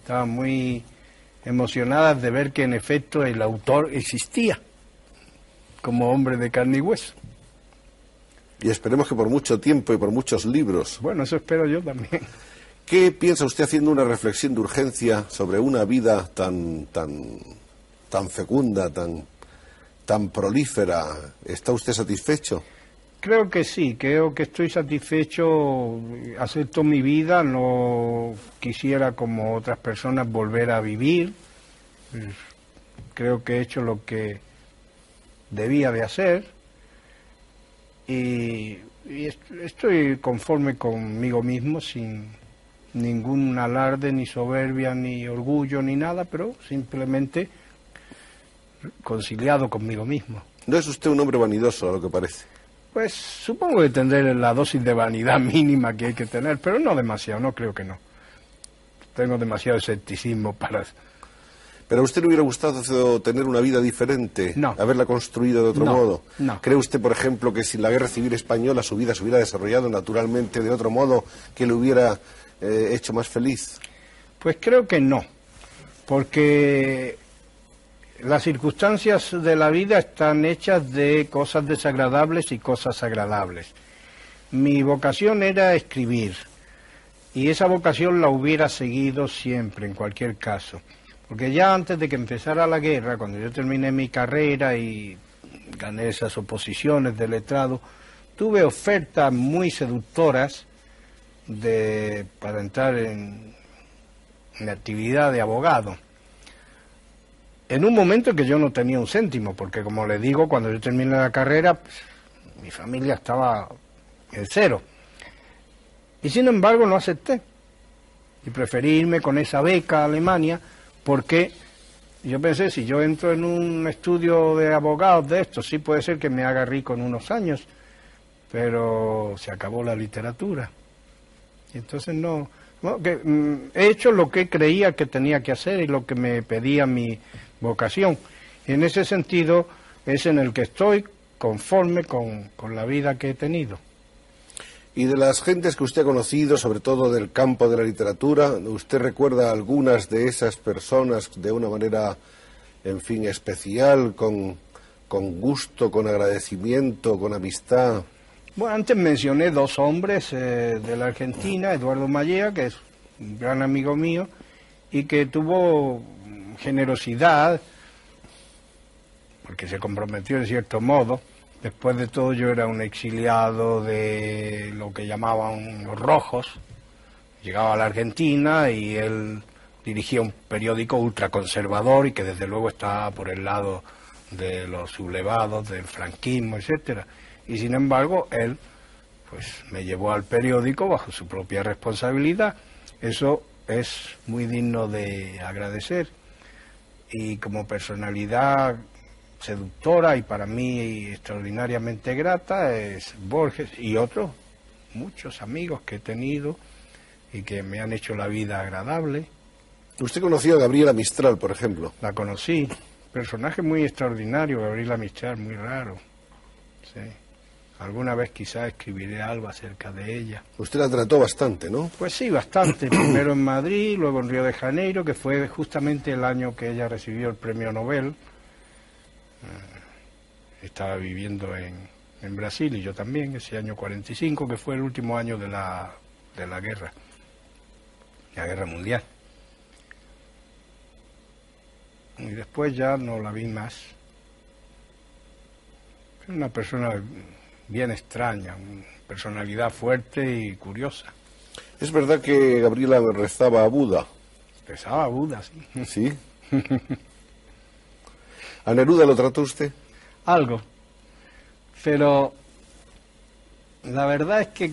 Estaban muy emocionadas de ver que en efecto el autor existía como hombre de carne y hueso. Y esperemos que por mucho tiempo y por muchos libros. Bueno, eso espero yo también. ¿Qué piensa usted haciendo una reflexión de urgencia sobre una vida tan, tan, tan fecunda, tan, tan prolífera? ¿Está usted satisfecho? Creo que sí, creo que estoy satisfecho, acepto mi vida, no quisiera como otras personas volver a vivir, creo que he hecho lo que debía de hacer y, estoy conforme conmigo mismo sin ningún alarde, ni soberbia, ni orgullo, ni nada, pero simplemente conciliado conmigo mismo. No es usted un hombre vanidoso, a lo que parece. Pues supongo que tendré la dosis de vanidad mínima que hay que tener, pero no demasiado, no creo que no. Tengo demasiado escepticismo para... ¿Pero a usted le hubiera gustado tener una vida diferente? No. ¿Haberla construido de otro modo? No. ¿Cree usted, por ejemplo, que sin la guerra civil española su vida se hubiera desarrollado naturalmente de otro modo que le hubiera eh, hecho más feliz? Pues creo que no, porque las circunstancias de la vida están hechas de cosas desagradables y cosas agradables. Mi vocación era escribir y esa vocación la hubiera seguido siempre, en cualquier caso. Porque ya antes de que empezara la guerra, cuando yo terminé mi carrera y gané esas oposiciones de letrado, tuve ofertas muy seductoras de, para entrar en, en actividad de abogado en un momento en que yo no tenía un céntimo, porque como le digo, cuando yo terminé la carrera, pues, mi familia estaba en cero. Y sin embargo no acepté. Y preferí irme con esa beca a Alemania porque yo pensé, si yo entro en un estudio de abogados de esto, sí puede ser que me haga rico en unos años, pero se acabó la literatura. Y entonces no, mm, he hecho lo que creía que tenía que hacer y lo que me pedía mi, vocación. Y en ese sentido es en el que estoy conforme con, la vida que he tenido. Y de las gentes que usted ha conocido, sobre todo del campo de la literatura, ¿usted recuerda algunas de esas personas de una manera, en fin, especial, con, con gusto, con agradecimiento, con amistad? Bueno, antes mencioné dos hombres eh, de la Argentina, Eduardo Mallea, que es un gran amigo mío, y que tuvo generosidad, porque se comprometió en cierto modo. Después de todo yo era un exiliado de lo que llamaban los rojos. Llegaba a la Argentina y él dirigía un periódico ultraconservador y que desde luego estaba por el lado de los sublevados, del franquismo, etcétera. Y sin embargo, él pues me llevó al periódico bajo su propia responsabilidad. Eso es muy digno de agradecer y como personalidad seductora y para mí extraordinariamente grata es Borges y otros muchos amigos que he tenido y que me han hecho la vida agradable. ¿Usted conoció a Gabriela Mistral, por ejemplo? La conocí, personaje muy extraordinario, Gabriela Mistral, muy raro. Sí. Alguna vez quizás escribiré algo acerca de ella. Usted la trató bastante, ¿no? Pues sí, bastante. Primero en Madrid, luego en Río de Janeiro, que fue justamente el año que ella recibió el premio Nobel. Eh, estaba viviendo en, en Brasil y yo también, ese año 45, que fue el último año de la, de la guerra, la guerra mundial. Y después ya no la vi más. Una persona bien extraña, una personalidad fuerte y curiosa. ¿Es verdad que Gabriela rezaba a Buda? Rezaba a Buda, sí. ¿Sí? ¿A Neruda lo trató usted? Algo. Pero la verdad es que,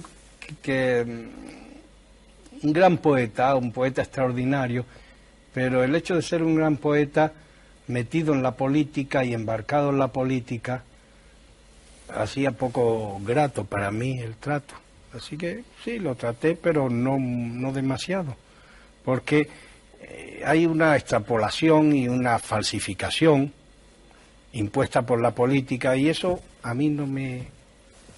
que, mm, un gran poeta, un poeta extraordinario, pero el hecho de ser un gran poeta metido en la política y embarcado en la política, hacía poco grato para mí el trato. Así que sí, lo traté, pero no, no demasiado, porque eh, hay una extrapolación y una falsificación impuesta por la política y eso a mí no me,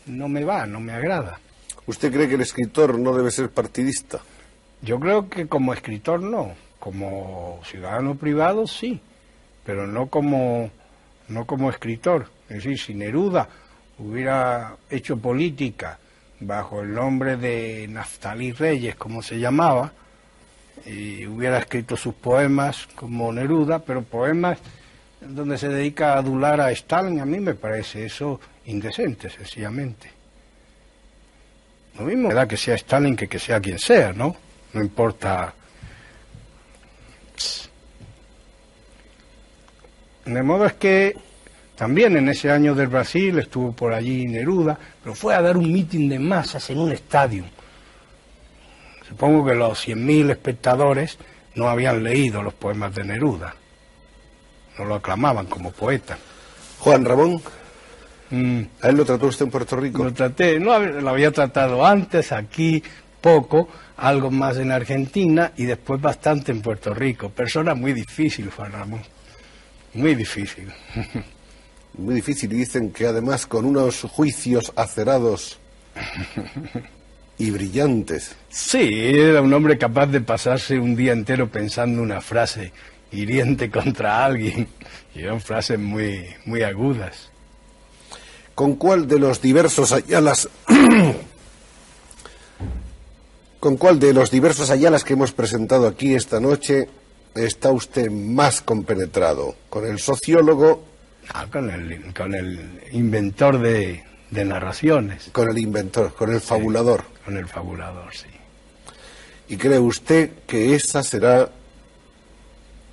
no me va, no me agrada. ¿Usted cree que el escritor no debe ser partidista? Yo creo que como escritor no, como ciudadano privado sí, pero no como, no como escritor. Es decir, si Neruda hubiera hecho política bajo el nombre de Naftalí Reyes, como se llamaba, y hubiera escrito sus poemas como Neruda, pero poemas donde se dedica a adular a Stalin, a mí me parece eso indecente, sencillamente. Lo mismo da que sea Stalin que que sea quien sea, ¿no? No importa. De modo es que también en ese año del Brasil estuvo por allí Neruda, pero fue a dar un mitin de masas en un estadio. Supongo que los 100.000 espectadores no habían leído los poemas de Neruda, no lo aclamaban como poeta. Juan Ramón, mm. ¿a él lo trató usted en Puerto Rico? Lo traté, no lo había tratado antes, aquí poco, algo más en Argentina y después bastante en Puerto Rico. Persona muy difícil, Juan Ramón, muy difícil. muy difícil y dicen que además con unos juicios acerados y brillantes. Sí, era un hombre capaz de pasarse un día entero pensando una frase hiriente contra alguien y eran frases muy, muy agudas. ¿Con cuál de los diversos ayalas con cuál de los diversos ayalas que hemos presentado aquí esta noche está usted más compenetrado? ¿Con el sociólogo Ah, con el, con el inventor de, narraciones. Con el inventor, con el fabulador. con el fabulador, sí. ¿Y cree usted que esa será,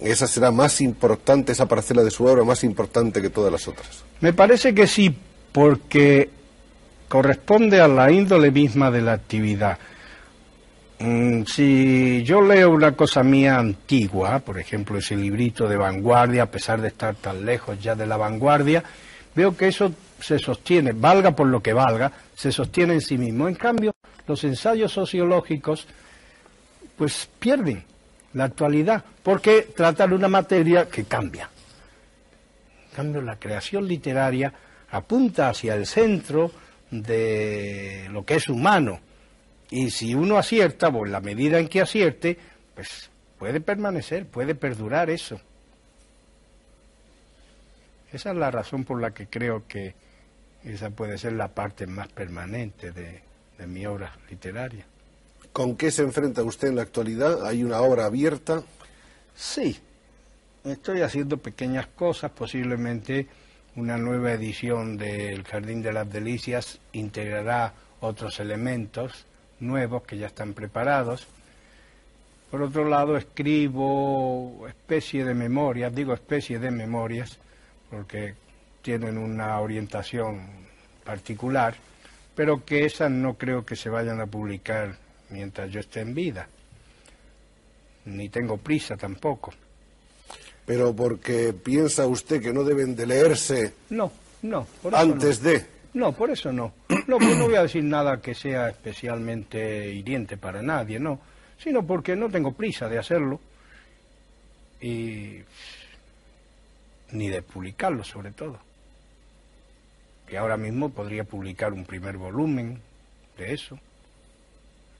esa será más importante, esa parcela de su obra más importante que todas las otras? Me parece que sí, porque corresponde a la índole misma de la actividad. Mm, si yo leo una cosa mía antigua, por ejemplo ese librito de vanguardia, a pesar de estar tan lejos ya de la vanguardia, veo que eso se sostiene, valga por lo que valga, se sostiene en sí mismo. En cambio, los ensayos sociológicos pues pierden la actualidad, porque tratan una materia que cambia. En cambio, la creación literaria apunta hacia el centro de lo que es humano, y si uno acierta, pues la medida en que acierte, pues puede permanecer, puede perdurar eso. Esa es la razón por la que creo que esa puede ser la parte más permanente de, de mi obra literaria. ¿Con qué se enfrenta usted en la actualidad? ¿Hay una obra abierta? Sí, estoy haciendo pequeñas cosas, posiblemente una nueva edición del Jardín de las Delicias integrará otros elementos nuevos que ya están preparados. Por otro lado, escribo especie de memorias, digo especie de memorias, porque tienen una orientación particular, pero que esas no creo que se vayan a publicar mientras yo esté en vida. Ni tengo prisa tampoco. Pero porque piensa usted que no deben de leerse. No, no. antes de. No, por eso no. No, pues no voy a decir nada que sea especialmente hiriente para nadie, no. Sino porque no tengo prisa de hacerlo y ni de publicarlo sobre todo. Que ahora mismo podría publicar un primer volumen de eso.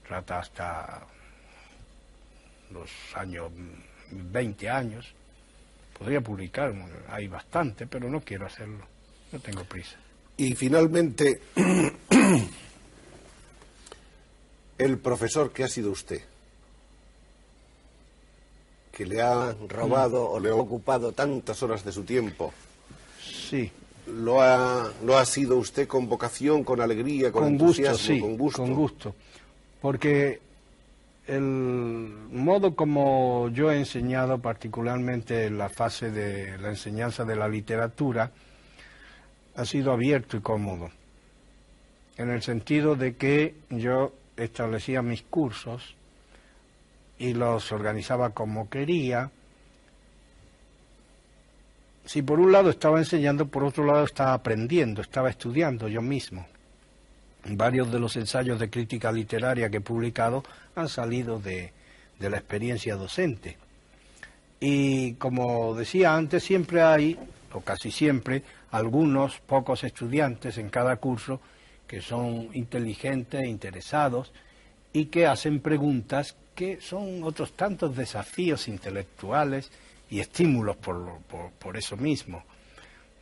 Trata hasta los años 20 años. Podría publicar, hay bastante, pero no quiero hacerlo. No tengo prisa. Y finalmente, el profesor que ha sido usted, que le ha robado o le ha ocupado tantas horas de su tiempo. Sí. ¿Lo ha, lo ha sido usted con vocación, con alegría, con, entusiasmo, con gusto? Con gusto. Porque el modo como yo he enseñado, particularmente en la fase de la enseñanza de la literatura, ha sido abierto y cómodo, en el sentido de que yo establecía mis cursos y los organizaba como quería. Si por un lado estaba enseñando, por otro lado estaba aprendiendo, estaba estudiando yo mismo. Varios de los ensayos de crítica literaria que he publicado han salido de, de la experiencia docente. Y como decía antes, siempre hay, o casi siempre, algunos pocos estudiantes en cada curso que son inteligentes, interesados y que hacen preguntas que son otros tantos desafíos intelectuales y estímulos por, por, eso mismo.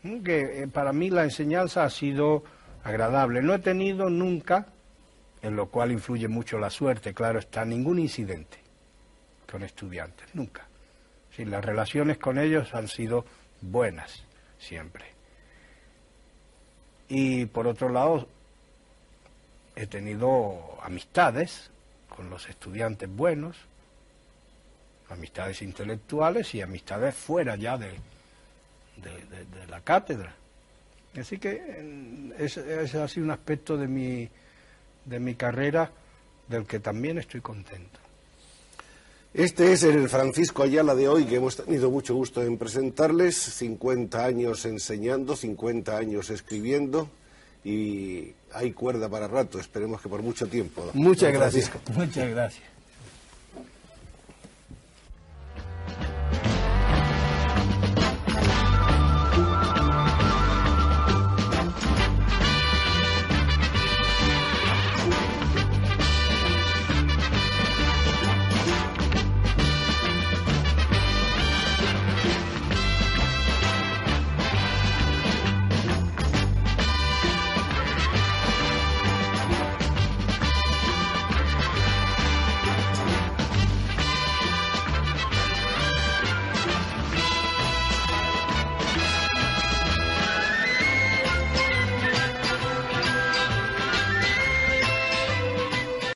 Que eh, para mí la enseñanza ha sido agradable. No he tenido nunca, en lo cual influye mucho la suerte, claro está, ningún incidente con estudiantes, nunca. Sí, las relaciones con ellos han sido buenas, siempre. Y por otro lado, he tenido amistades con los estudiantes buenos, amistades intelectuales y amistades fuera ya de, de, la cátedra. Así que ese ha sido un aspecto de mi, de mi carrera del que también estoy contento. Este es el Francisco Ayala de hoy que hemos tenido mucho gusto en presentarles. 50 años enseñando, 50 años escribiendo y hay cuerda para rato. Esperemos que por mucho tiempo. Muchas gracias. Muchas gracias.